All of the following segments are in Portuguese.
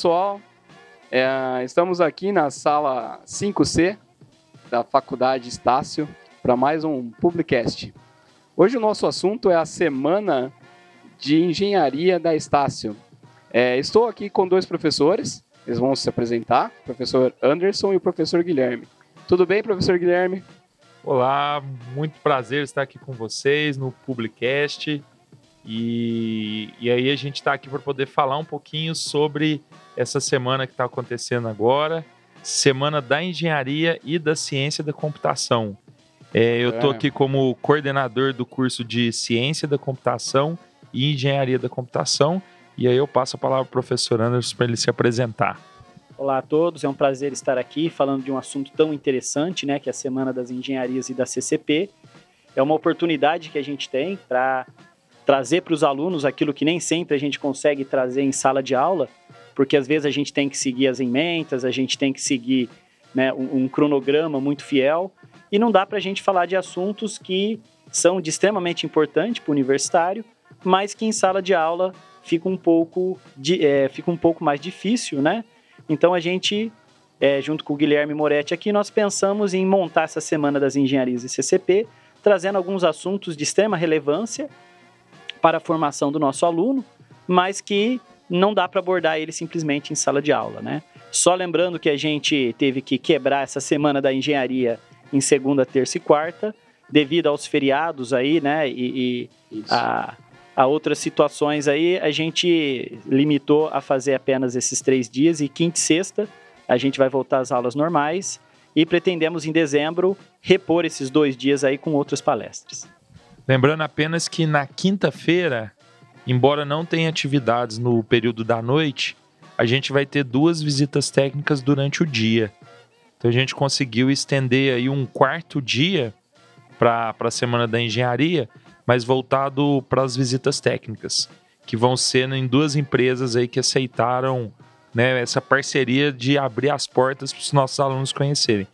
pessoal. É, estamos aqui na sala 5C da Faculdade Estácio para mais um Publicast. Hoje o nosso assunto é a Semana de Engenharia da Estácio. É, estou aqui com dois professores, eles vão se apresentar, o professor Anderson e o professor Guilherme. Tudo bem, professor Guilherme? Olá, muito prazer estar aqui com vocês no Publicast. E, e aí a gente está aqui para poder falar um pouquinho sobre essa semana que está acontecendo agora, Semana da Engenharia e da Ciência da Computação. É, eu estou é. aqui como coordenador do curso de Ciência da Computação e Engenharia da Computação, e aí eu passo a palavra para o professor Anderson para ele se apresentar. Olá a todos, é um prazer estar aqui falando de um assunto tão interessante, né, que é a Semana das Engenharias e da CCP. É uma oportunidade que a gente tem para trazer para os alunos aquilo que nem sempre a gente consegue trazer em sala de aula, porque às vezes a gente tem que seguir as emendas, a gente tem que seguir né, um, um cronograma muito fiel, e não dá para a gente falar de assuntos que são de extremamente importante para o universitário, mas que em sala de aula fica um pouco, de, é, fica um pouco mais difícil, né? Então a gente, é, junto com o Guilherme Moretti aqui, nós pensamos em montar essa Semana das Engenharias e CCP, trazendo alguns assuntos de extrema relevância para a formação do nosso aluno, mas que não dá para abordar ele simplesmente em sala de aula, né? Só lembrando que a gente teve que quebrar essa semana da engenharia em segunda, terça e quarta, devido aos feriados aí, né? E, e a, a, outras situações aí, a gente limitou a fazer apenas esses três dias e quinta e sexta a gente vai voltar às aulas normais e pretendemos em dezembro repor esses dois dias aí com outras palestras. Lembrando apenas que na quinta-feira, embora não tenha atividades no período da noite, a gente vai ter duas visitas técnicas durante o dia. Então a gente conseguiu estender aí um quarto dia para a Semana da Engenharia, mas voltado para as visitas técnicas, que vão ser em duas empresas aí que aceitaram né, essa parceria de abrir as portas para os nossos alunos conhecerem.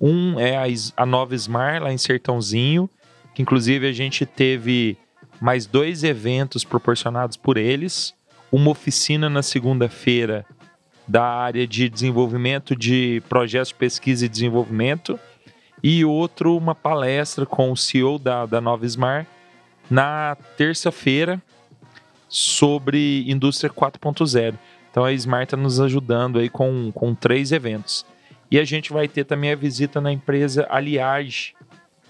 Um é a, a Nova Smar, lá em Sertãozinho, que inclusive a gente teve mais dois eventos proporcionados por eles, uma oficina na segunda-feira da área de desenvolvimento de projetos de pesquisa e desenvolvimento e outro uma palestra com o CEO da, da Nova Smart na terça-feira sobre indústria 4.0. Então a Smart está nos ajudando aí com, com três eventos. E a gente vai ter também a visita na empresa Aliage,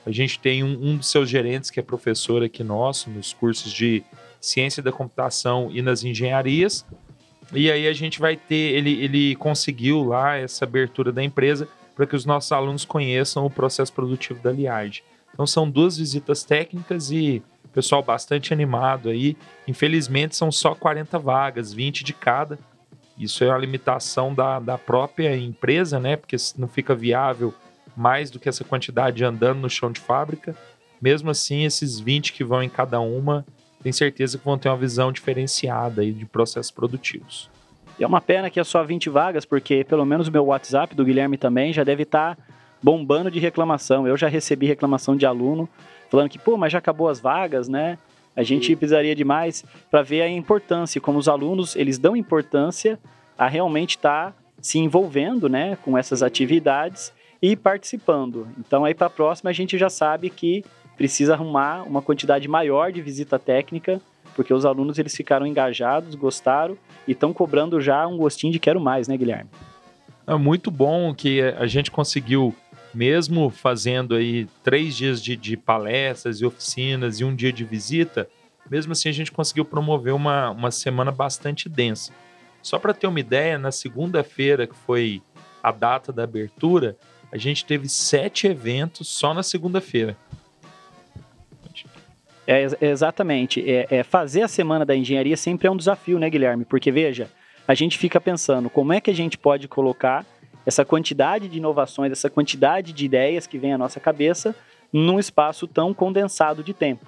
a gente tem um, um dos seus gerentes que é professor aqui nosso, nos cursos de ciência da computação e nas engenharias. E aí a gente vai ter, ele, ele conseguiu lá essa abertura da empresa para que os nossos alunos conheçam o processo produtivo da Liage. Então são duas visitas técnicas e pessoal bastante animado aí. Infelizmente são só 40 vagas, 20 de cada. Isso é a limitação da, da própria empresa, né? Porque não fica viável mais do que essa quantidade andando no chão de fábrica. Mesmo assim, esses 20 que vão em cada uma, tem certeza que vão ter uma visão diferenciada aí de processos produtivos. E é uma pena que é só 20 vagas, porque pelo menos o meu WhatsApp do Guilherme também já deve estar tá bombando de reclamação. Eu já recebi reclamação de aluno falando que, pô, mas já acabou as vagas, né? A gente precisaria de mais para ver a importância, como os alunos, eles dão importância a realmente estar tá se envolvendo, né, com essas atividades e participando. Então aí para a próxima a gente já sabe que precisa arrumar uma quantidade maior de visita técnica, porque os alunos eles ficaram engajados, gostaram e estão cobrando já um gostinho de quero mais, né, Guilherme? É muito bom que a gente conseguiu, mesmo fazendo aí três dias de, de palestras e oficinas e um dia de visita, mesmo assim a gente conseguiu promover uma, uma semana bastante densa. Só para ter uma ideia, na segunda-feira, que foi a data da abertura, a gente teve sete eventos só na segunda-feira. É, exatamente. É, é, fazer a semana da engenharia sempre é um desafio, né, Guilherme? Porque, veja, a gente fica pensando como é que a gente pode colocar essa quantidade de inovações, essa quantidade de ideias que vem à nossa cabeça num espaço tão condensado de tempo.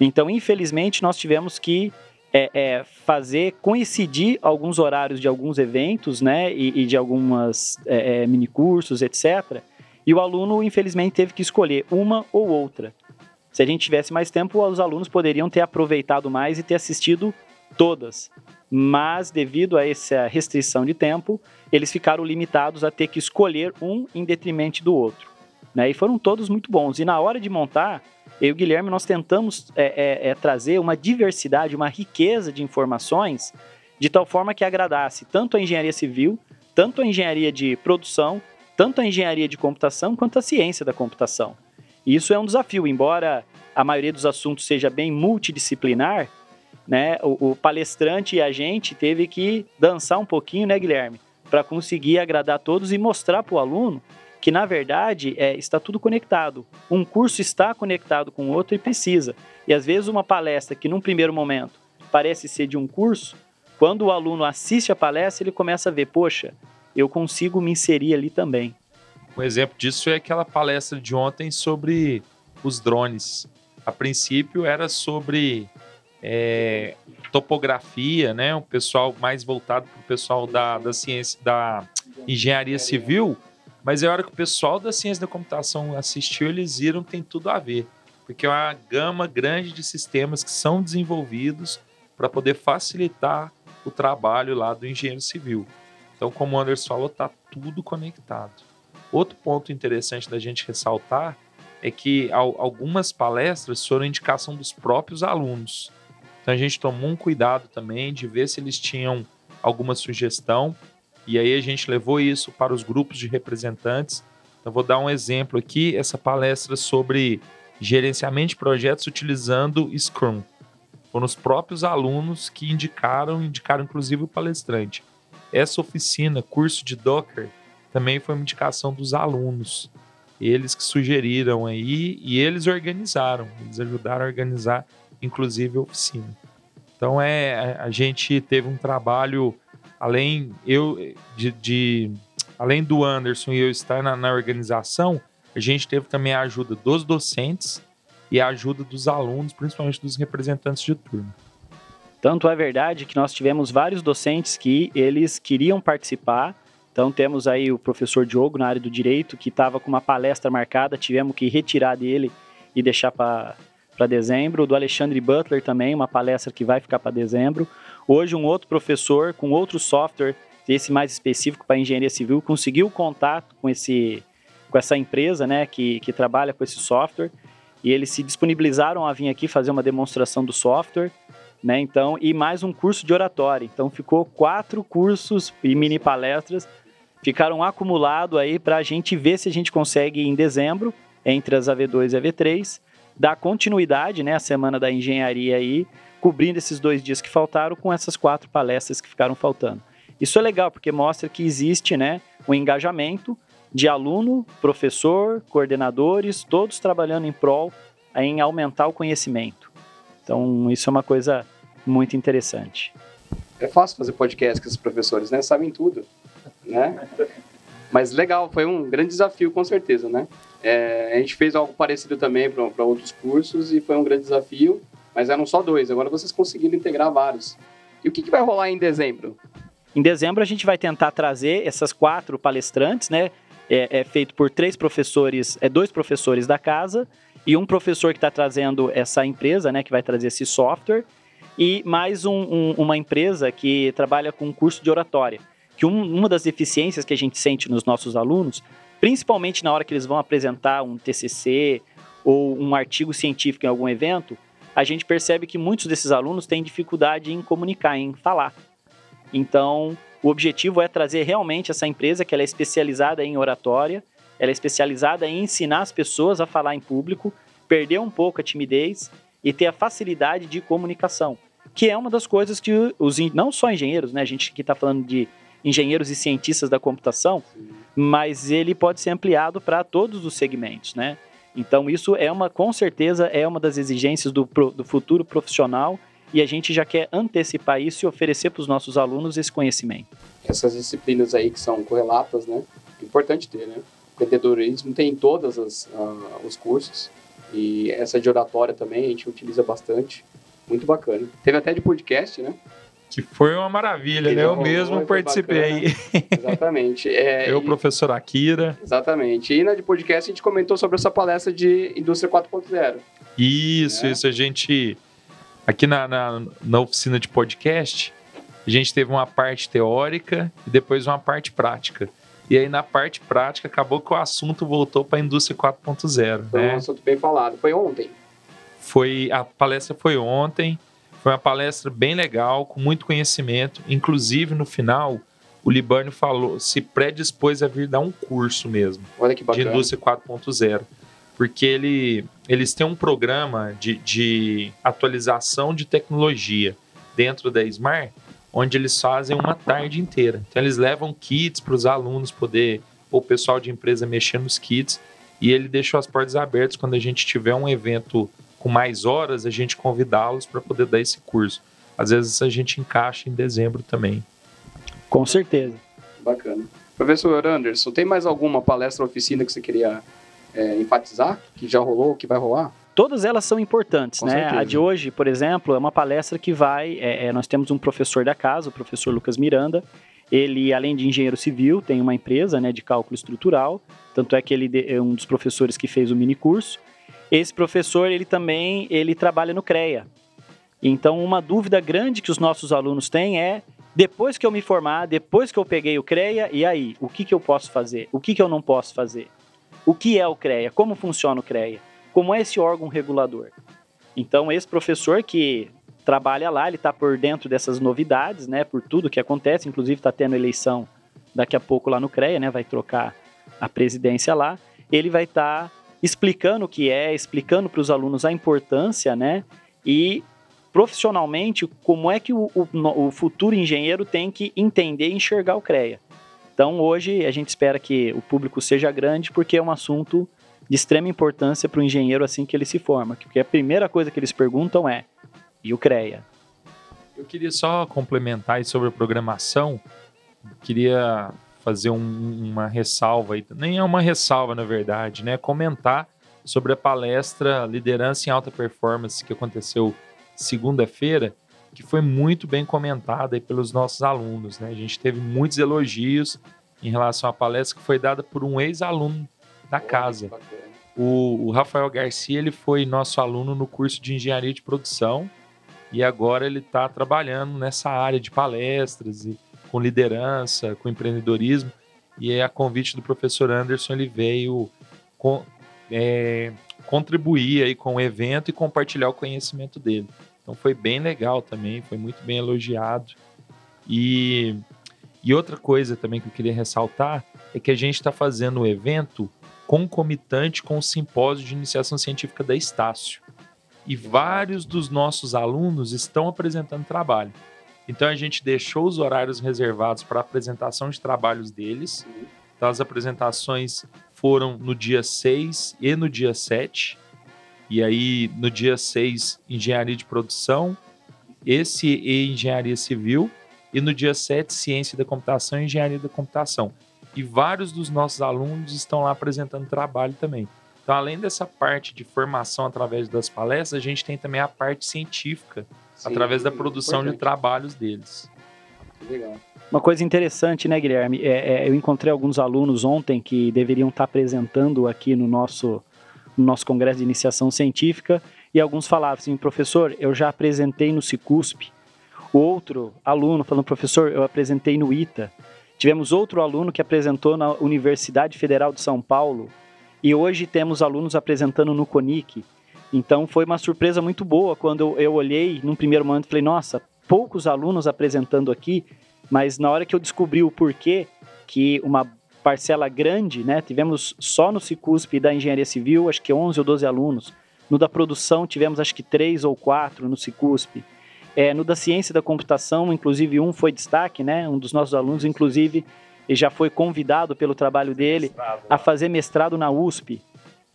Então, infelizmente, nós tivemos que é, é, fazer coincidir alguns horários de alguns eventos, né, e, e de algumas é, é, minicursos, etc. E o aluno, infelizmente, teve que escolher uma ou outra. Se a gente tivesse mais tempo, os alunos poderiam ter aproveitado mais e ter assistido todas. mas devido a essa restrição de tempo, eles ficaram limitados a ter que escolher um em detrimento do outro. Né? E foram todos muito bons. E na hora de montar, eu e o Guilherme, nós tentamos é, é, é, trazer uma diversidade, uma riqueza de informações, de tal forma que agradasse tanto a engenharia civil, tanto a engenharia de produção, tanto a engenharia de computação, quanto a ciência da computação. E isso é um desafio, embora a maioria dos assuntos seja bem multidisciplinar, né, o, o palestrante e a gente teve que dançar um pouquinho, né, Guilherme, para conseguir agradar todos e mostrar para o aluno que na verdade é, está tudo conectado. Um curso está conectado com o outro e precisa. E às vezes uma palestra que num primeiro momento parece ser de um curso, quando o aluno assiste a palestra, ele começa a ver, poxa, eu consigo me inserir ali também. Um exemplo disso é aquela palestra de ontem sobre os drones. A princípio era sobre é, topografia, né? O pessoal mais voltado para o pessoal da, da ciência, da engenharia civil. Mas é hora que o pessoal da ciência da computação assistiu, eles viram que tem tudo a ver. Porque é uma gama grande de sistemas que são desenvolvidos para poder facilitar o trabalho lá do engenheiro civil. Então, como o Anderson falou, está tudo conectado. Outro ponto interessante da gente ressaltar é que algumas palestras foram indicação dos próprios alunos. Então a gente tomou um cuidado também de ver se eles tinham alguma sugestão e aí a gente levou isso para os grupos de representantes. Então vou dar um exemplo aqui, essa palestra sobre gerenciamento de projetos utilizando Scrum. Foram os próprios alunos que indicaram, indicaram inclusive o palestrante. Essa oficina, curso de Docker, também foi uma indicação dos alunos. Eles que sugeriram aí e eles organizaram, eles ajudaram a organizar inclusive oficina. Então é a gente teve um trabalho além eu de, de além do Anderson e eu estar na, na, organização, a gente teve também a ajuda dos docentes e a ajuda dos alunos, principalmente dos representantes de turno. Tanto é verdade que nós tivemos vários docentes que eles queriam participar. Então temos aí o professor Diogo na área do direito que estava com uma palestra marcada, tivemos que retirar dele e deixar para para dezembro, do Alexandre Butler também, uma palestra que vai ficar para dezembro. Hoje, um outro professor com outro software, esse mais específico para engenharia civil, conseguiu contato com, esse, com essa empresa né, que, que trabalha com esse software e eles se disponibilizaram a vir aqui fazer uma demonstração do software. Né, então, e mais um curso de oratória. Então, ficou quatro cursos e mini palestras ficaram acumulados aí para a gente ver se a gente consegue em dezembro, entre as AV2 e AV3, dar continuidade, né, a semana da engenharia aí, cobrindo esses dois dias que faltaram com essas quatro palestras que ficaram faltando. Isso é legal porque mostra que existe, né, um engajamento de aluno, professor, coordenadores, todos trabalhando em prol em aumentar o conhecimento. Então, isso é uma coisa muito interessante. É fácil fazer podcast com esses professores, né? Sabem tudo, né? Mas legal, foi um grande desafio, com certeza, né? É, a gente fez algo parecido também para outros cursos e foi um grande desafio, mas eram só dois. Agora vocês conseguiram integrar vários. E o que, que vai rolar em dezembro? Em dezembro a gente vai tentar trazer essas quatro palestrantes, né? É, é feito por três professores, é dois professores da casa e um professor que está trazendo essa empresa, né? Que vai trazer esse software e mais um, um, uma empresa que trabalha com curso de oratória. Que um, uma das deficiências que a gente sente nos nossos alunos principalmente na hora que eles vão apresentar um TCC ou um artigo científico em algum evento, a gente percebe que muitos desses alunos têm dificuldade em comunicar, em falar. Então, o objetivo é trazer realmente essa empresa que ela é especializada em oratória, ela é especializada em ensinar as pessoas a falar em público, perder um pouco a timidez e ter a facilidade de comunicação, que é uma das coisas que os não só engenheiros, né, a gente que está falando de engenheiros e cientistas da computação, Sim. mas ele pode ser ampliado para todos os segmentos, né? Então isso é uma, com certeza, é uma das exigências do, do futuro profissional e a gente já quer antecipar isso e oferecer para os nossos alunos esse conhecimento. Essas disciplinas aí que são correlatas, né? Importante ter, né? O empreendedorismo tem em todos uh, os cursos e essa de oratória também a gente utiliza bastante. Muito bacana. Teve até de podcast, né? Que foi uma maravilha, né? Eu mesmo participei. Exatamente. É, eu, e... professor Akira. Exatamente. E na de podcast a gente comentou sobre essa palestra de Indústria 4.0. Isso, né? isso. A gente, aqui na, na, na, oficina de podcast, a gente teve uma parte teórica e depois uma parte prática. E aí, na parte prática, acabou que o assunto voltou para a indústria 4.0. Foi né? um assunto bem falado. Foi ontem. Foi, a palestra foi ontem. Foi uma palestra bem legal, com muito conhecimento. Inclusive, no final, o Libânio falou, se predispôs a vir dar um curso mesmo. Olha que De bacana. indústria 4.0. Porque ele, eles têm um programa de, de atualização de tecnologia dentro da Smart, onde eles fazem uma tarde inteira. Então, eles levam kits para os alunos poder, ou o pessoal de empresa mexer nos kits, e ele deixou as portas abertas quando a gente tiver um evento com mais horas, a gente convidá-los para poder dar esse curso. Às vezes a gente encaixa em dezembro também. Com certeza. Bacana. Professor Anderson, tem mais alguma palestra ou oficina que você queria é, enfatizar? Que já rolou, que vai rolar? Todas elas são importantes, Com né? certeza. A de hoje, por exemplo, é uma palestra que vai. é, é, nós temos um professor da casa, o professor Lucas Miranda. Ele, além de engenheiro civil, tem uma empresa né, de cálculo estrutural. Tanto é que ele é um dos professores que fez o mini curso. Esse professor, ele também ele trabalha no CREA. Então, uma dúvida grande que os nossos alunos têm é: depois que eu me formar, depois que eu peguei o CREA, e aí? O que, que eu posso fazer? O que, que eu não posso fazer? O que é o CREA? Como funciona o CREA? Como é esse órgão regulador? Então, esse professor que trabalha lá, ele está por dentro dessas novidades, né? Por tudo que acontece, inclusive está tendo eleição daqui a pouco lá no CREA, né? Vai trocar a presidência lá. Ele vai estar explicando o que é, explicando para os alunos a importância, né? E profissionalmente como é que o, o, o futuro engenheiro tem que entender e enxergar o CREA. Então, hoje a gente espera que o público seja grande, porque é um assunto de extrema importância para o engenheiro assim que ele se forma. Porque a primeira coisa que eles perguntam é: e o CREA? Eu queria só complementar sobre a programação. Queria fazer um- uma ressalva nem é uma ressalva na verdade, né? Comentar sobre a palestra Liderança em Alta Performance que aconteceu segunda-feira, que foi muito bem comentada pelos nossos alunos, né? A gente teve muitos elogios em relação à palestra que foi dada por um ex-aluno da casa. O, o Rafael Garcia ele foi nosso aluno no curso de engenharia de produção e agora ele está trabalhando nessa área de palestras e com liderança, com empreendedorismo. E é a convite do professor Anderson ele veio com- é, contribuir aí com o evento e compartilhar o conhecimento dele. Então foi bem legal também, foi muito bem elogiado. E, e outra coisa também que eu queria ressaltar é que a gente está fazendo o evento concomitante com o simpósio de iniciação científica da Estácio. E vários dos nossos alunos estão apresentando trabalho. Então a gente deixou os horários reservados para apresentação de trabalhos deles. Então as apresentações foram no dia 6 e no dia 7. E aí no dia 6, engenharia de produção, esse e engenharia civil, e no dia 7, ciência da computação e engenharia da computação e vários dos nossos alunos estão lá apresentando trabalho também. Então, além dessa parte de formação através das palestras, a gente tem também a parte científica, Sim, através da produção de trabalhos deles. Legal. Uma coisa interessante, né, Guilherme? É, é, eu encontrei alguns alunos ontem que deveriam estar apresentando aqui no nosso, no nosso congresso de iniciação científica e alguns falavam assim, professor, eu já apresentei no Cicusp. O outro aluno falando, professor, eu apresentei no ITA. Tivemos outro aluno que apresentou na Universidade Federal de São Paulo e hoje temos alunos apresentando no CONIC. Então foi uma surpresa muito boa quando eu, eu olhei num primeiro momento e falei, nossa, poucos alunos apresentando aqui, mas na hora que eu descobri o porquê que uma parcela grande, né, tivemos só no Cicusp da Engenharia Civil, acho que 11 ou 12 alunos, no da produção tivemos acho que 3 ou 4 no Cicusp, é, no da ciência da computação, inclusive um foi destaque, né, um dos nossos alunos, inclusive, já foi convidado pelo trabalho dele a fazer mestrado na USP.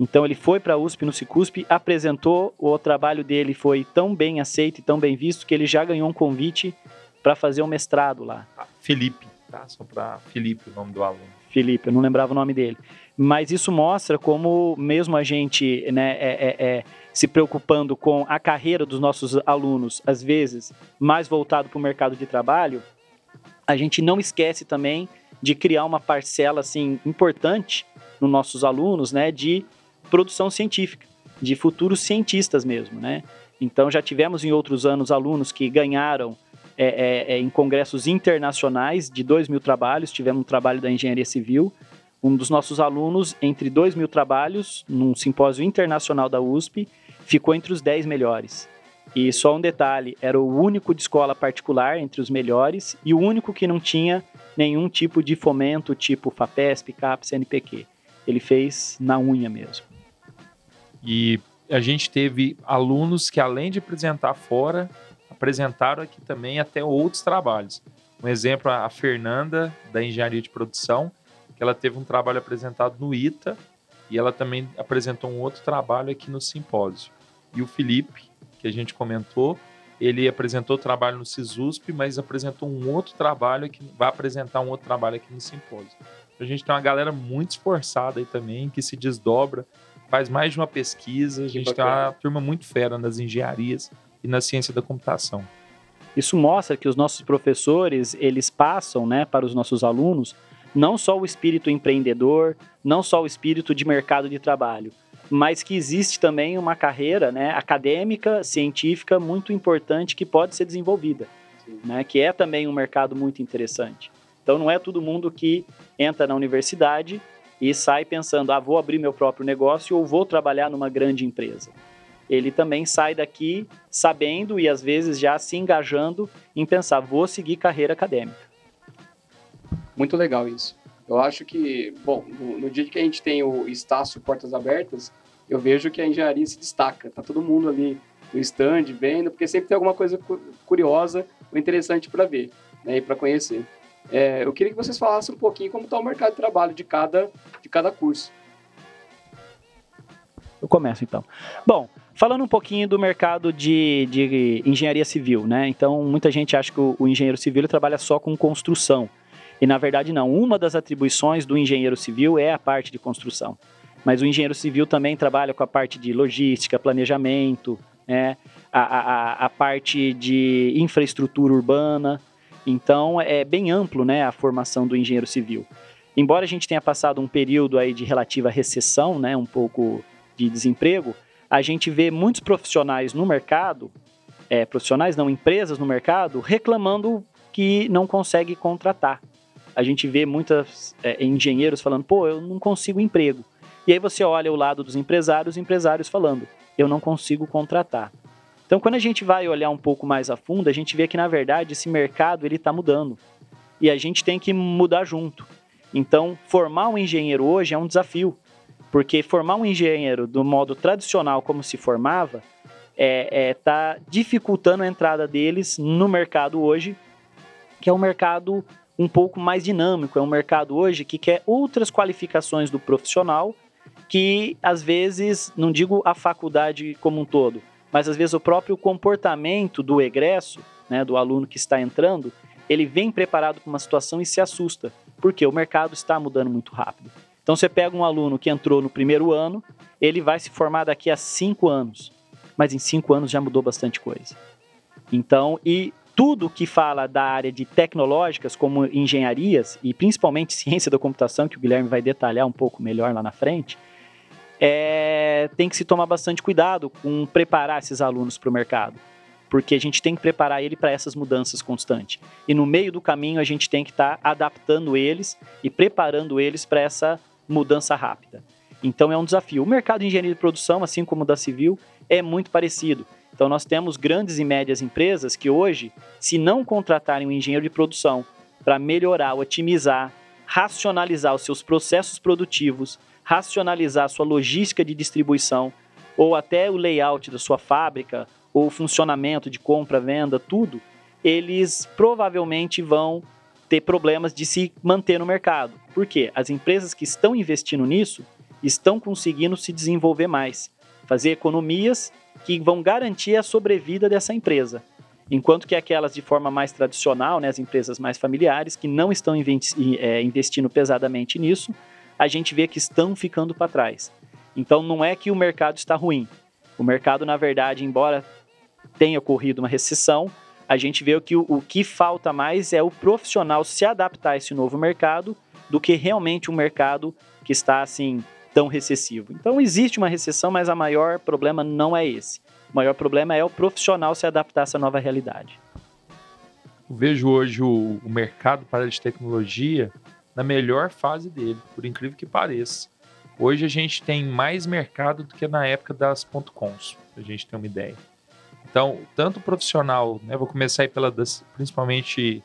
Então ele foi para a USP no Cicusp, apresentou, o trabalho dele foi tão bem aceito e tão bem visto que ele já ganhou um convite para fazer um mestrado lá. Ah, Felipe, tá? Só para Felipe o nome do aluno. Felipe, eu não lembrava o nome dele. Mas isso mostra como mesmo a gente né, é, é, é, se preocupando com a carreira dos nossos alunos, às vezes mais voltado para o mercado de trabalho, a gente não esquece também de criar uma parcela assim importante nos nossos alunos, né, de produção científica, de futuros cientistas mesmo, né? Então já tivemos em outros anos alunos que ganharam é, é, em congressos internacionais de 2 mil trabalhos. Tivemos um trabalho da engenharia civil. Um dos nossos alunos, entre 2 mil trabalhos, num simpósio internacional da USP, ficou entre os 10 melhores. E só um detalhe: era o único de escola particular entre os melhores e o único que não tinha nenhum tipo de fomento, tipo FAPESP, CAPES, NPq. Ele fez na unha mesmo. E a gente teve alunos que, além de apresentar fora, apresentaram aqui também até outros trabalhos. Um exemplo, a Fernanda, da Engenharia de Produção, que ela teve um trabalho apresentado no ITA e ela também apresentou um outro trabalho aqui no simpósio. E o Felipe, que a gente comentou, ele apresentou trabalho no CISUSP, mas apresentou um outro trabalho que vai apresentar um outro trabalho aqui no simpósio. A gente tem uma galera muito esforçada aí também, que se desdobra, faz mais de uma pesquisa. A gente tem uma turma muito fera nas engenharias e na ciência da computação. Isso mostra que os nossos professores, eles passam, né, para os nossos alunos, não só o espírito empreendedor, não só o espírito de mercado de trabalho, mas que existe também uma carreira né, acadêmica, científica muito importante que pode ser desenvolvida, né, que é também um mercado muito interessante. Então não é todo mundo que entra na universidade e sai pensando, ah, vou abrir meu próprio negócio ou vou trabalhar numa grande empresa. Ele também sai daqui sabendo e às vezes já se engajando em pensar, vou seguir carreira acadêmica. Muito legal isso. Eu acho que, bom, no, no dia que a gente tem o Estácio Portas Abertas, eu vejo que a engenharia se destaca. Tá todo mundo ali no stand vendo, porque sempre tem alguma coisa curiosa ou interessante para ver né, e para conhecer. É, eu queria que vocês falassem um pouquinho como está o mercado de trabalho de cada, de cada curso. Eu começo então. Bom, falando um pouquinho do mercado de, de engenharia civil, né? Então, muita gente acha que o, o engenheiro civil trabalha só com construção. E na verdade não. Uma das atribuições do engenheiro civil é a parte de construção. Mas o engenheiro civil também trabalha com a parte de logística, planejamento, né? a, a, a parte de infraestrutura urbana. Então é bem amplo né, a formação do engenheiro civil. Embora a gente tenha passado um período aí de relativa recessão, né, um pouco de desemprego, a gente vê muitos profissionais no mercado, é, profissionais não, empresas no mercado, reclamando que não consegue contratar a gente vê muitos é, engenheiros falando, pô, eu não consigo emprego. E aí você olha o lado dos empresários, empresários falando, eu não consigo contratar. Então, quando a gente vai olhar um pouco mais a fundo, a gente vê que, na verdade, esse mercado ele está mudando. E a gente tem que mudar junto. Então, formar um engenheiro hoje é um desafio. Porque formar um engenheiro do modo tradicional, como se formava, está é, é, tá dificultando a entrada deles no mercado hoje, que é um mercado um pouco mais dinâmico. É um mercado hoje que quer outras qualificações do profissional que, às vezes, não digo a faculdade como um todo, mas às vezes o próprio comportamento do egresso, né, do aluno que está entrando, ele vem preparado para uma situação e se assusta, porque o mercado está mudando muito rápido. Então você pega um aluno que entrou no primeiro ano, ele vai se formar daqui a cinco anos, mas em cinco anos já mudou bastante coisa. Então, e tudo que fala da área de tecnológicas, como engenharias e principalmente ciência da computação, que o Guilherme vai detalhar um pouco melhor lá na frente, é, tem que se tomar bastante cuidado com preparar esses alunos para o mercado, porque a gente tem que preparar ele para essas mudanças constantes. E no meio do caminho a gente tem que estar tá adaptando eles e preparando eles para essa mudança rápida. Então é um desafio. O mercado de engenharia de produção, assim como o da civil, é muito parecido. Então, nós temos grandes e médias empresas que hoje, se não contratarem um engenheiro de produção para melhorar, otimizar, racionalizar os seus processos produtivos, racionalizar sua logística de distribuição, ou até o layout da sua fábrica, ou o funcionamento de compra, venda, tudo, eles provavelmente vão ter problemas de se manter no mercado. Por quê? As empresas que estão investindo nisso estão conseguindo se desenvolver mais, fazer economias que vão garantir a sobrevida dessa empresa. Enquanto que aquelas de forma mais tradicional, né, as empresas mais familiares, que não estão é, investindo pesadamente nisso, a gente vê que estão ficando para trás. Então não é que o mercado está ruim. O mercado, na verdade, embora tenha ocorrido uma recessão, a gente vê que o, o que falta mais é o profissional se adaptar a esse novo mercado do que realmente um mercado que está assim tão recessivo. Então existe uma recessão, mas o maior problema não é esse. O maior problema é o profissional se adaptar a essa nova realidade. eu vejo hoje o, o mercado para de tecnologia na melhor fase dele, por incrível que pareça. Hoje a gente tem mais mercado do que na época das .coms, pra gente ter uma ideia. Então, tanto o profissional, né, vou começar aí pela das, principalmente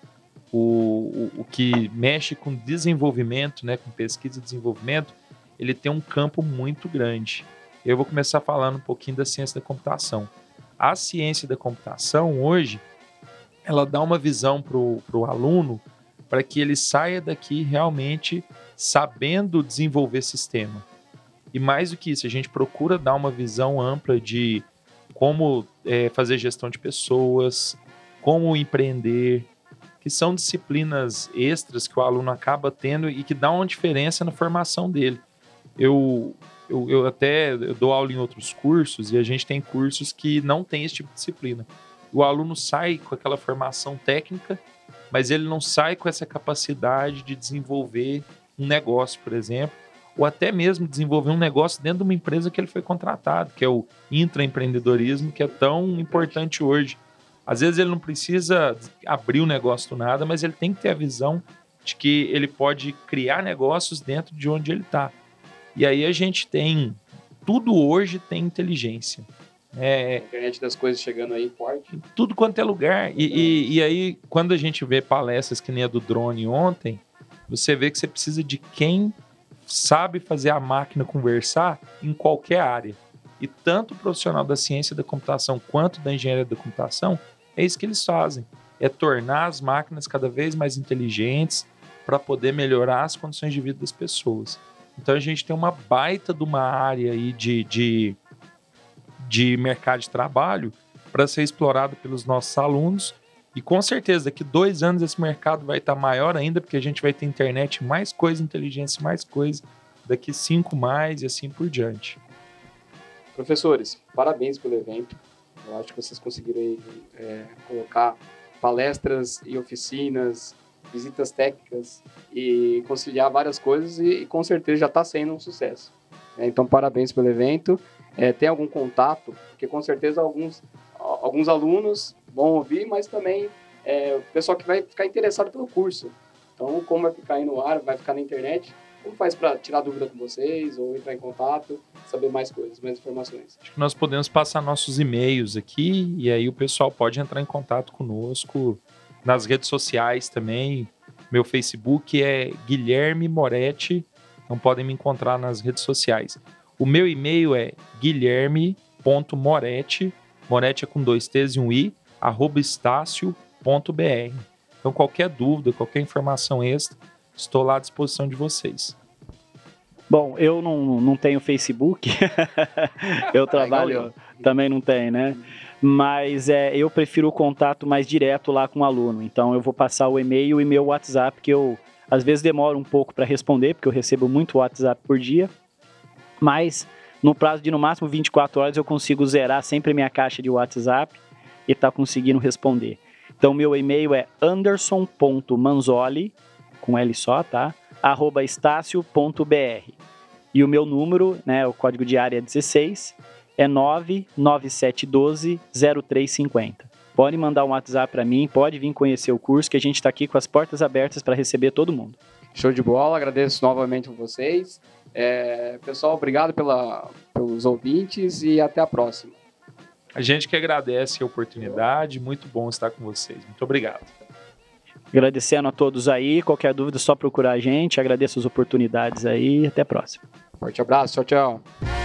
o, o, o, que mexe com desenvolvimento, né, com pesquisa e desenvolvimento, ele tem um campo muito grande. Eu vou começar falando um pouquinho da ciência da computação. A ciência da computação hoje, ela dá uma visão para o aluno para que ele saia daqui realmente sabendo desenvolver sistema. E mais do que isso, a gente procura dar uma visão ampla de como é, fazer gestão de pessoas, como empreender, que são disciplinas extras que o aluno acaba tendo e que dá uma diferença na formação dele. Eu, eu, eu até eu dou aula em outros cursos e a gente tem cursos que não tem esse tipo de disciplina. O aluno sai com aquela formação técnica, mas ele não sai com essa capacidade de desenvolver um negócio, por exemplo, ou até mesmo desenvolver um negócio dentro de uma empresa que ele foi contratado, que é o intraempreendedorismo, que é tão importante hoje. Às vezes ele não precisa abrir o negócio do nada, mas ele tem que ter a visão de que ele pode criar negócios dentro de onde ele está. E aí a gente tem tudo hoje tem inteligência. É, a internet das coisas chegando aí forte. Tudo quanto é lugar. E, e, e, aí, quando a gente vê palestras que nem a do drone ontem, você vê que você precisa de quem sabe fazer a máquina conversar em qualquer área. E tanto o profissional da ciência da computação quanto da engenharia da computação, é isso que eles fazem. É tornar as máquinas cada vez mais inteligentes para poder melhorar as condições de vida das pessoas. Então a gente tem uma baita de uma área aí de, de, de mercado de trabalho para ser explorado pelos nossos alunos e com certeza, daqui dois anos esse mercado vai estar tá maior ainda, porque a gente vai ter internet, mais coisa, inteligência, mais coisa. Daqui cinco mais e assim por diante. Professores, parabéns pelo evento. Eu acho que vocês conseguiram é, colocar palestras e oficinas, visitas técnicas e conciliar várias coisas e, e com certeza já está sendo um sucesso. É, então, parabéns pelo evento. É, tem algum contato? Porque com certeza alguns, alguns alunos vão ouvir, mas também é, o pessoal que vai ficar interessado pelo curso. Então, como vai ficar aí no ar, vai ficar na internet, como faz para tirar dúvida com vocês ou entrar em contato, saber mais coisas, mais informações? Acho que nós podemos passar nossos e-mails aqui e aí o pessoal pode entrar em contato conosco nas redes sociais também. Meu Facebook é Guilherme Moretti, então podem me encontrar nas redes sociais. O meu e-mail é guilherme.moretti, Moretti é com dois T's e um I, arroba estácio.br. Então, qualquer dúvida, qualquer informação extra, estou lá à disposição de vocês. Bom, eu não, não tenho Facebook, eu trabalho, também não tem, né? Mas é, eu prefiro o contato mais direto lá com o aluno. Então eu vou passar o e-mail e meu WhatsApp, que eu às vezes demoro um pouco para responder, porque eu recebo muito WhatsApp por dia. Mas no prazo de no máximo 24 horas eu consigo zerar sempre minha caixa de WhatsApp e está conseguindo responder. Então, meu e-mail é anderson.manzoli, com L só, tá? arroba estácio.br. E o meu número, né, o código de área 16, é 99712-0350. Pode mandar um WhatsApp para mim, pode vir conhecer o curso, que a gente está aqui com as portas abertas para receber todo mundo. Show de bola, agradeço novamente a vocês. É, pessoal, obrigado pela, pelos ouvintes e até a próxima. A gente que agradece a oportunidade, muito bom estar com vocês. Muito obrigado. Agradecendo a todos aí, qualquer dúvida é só procurar a gente. Agradeço as oportunidades aí, até a próxima. Forte abraço, tchau, tchau.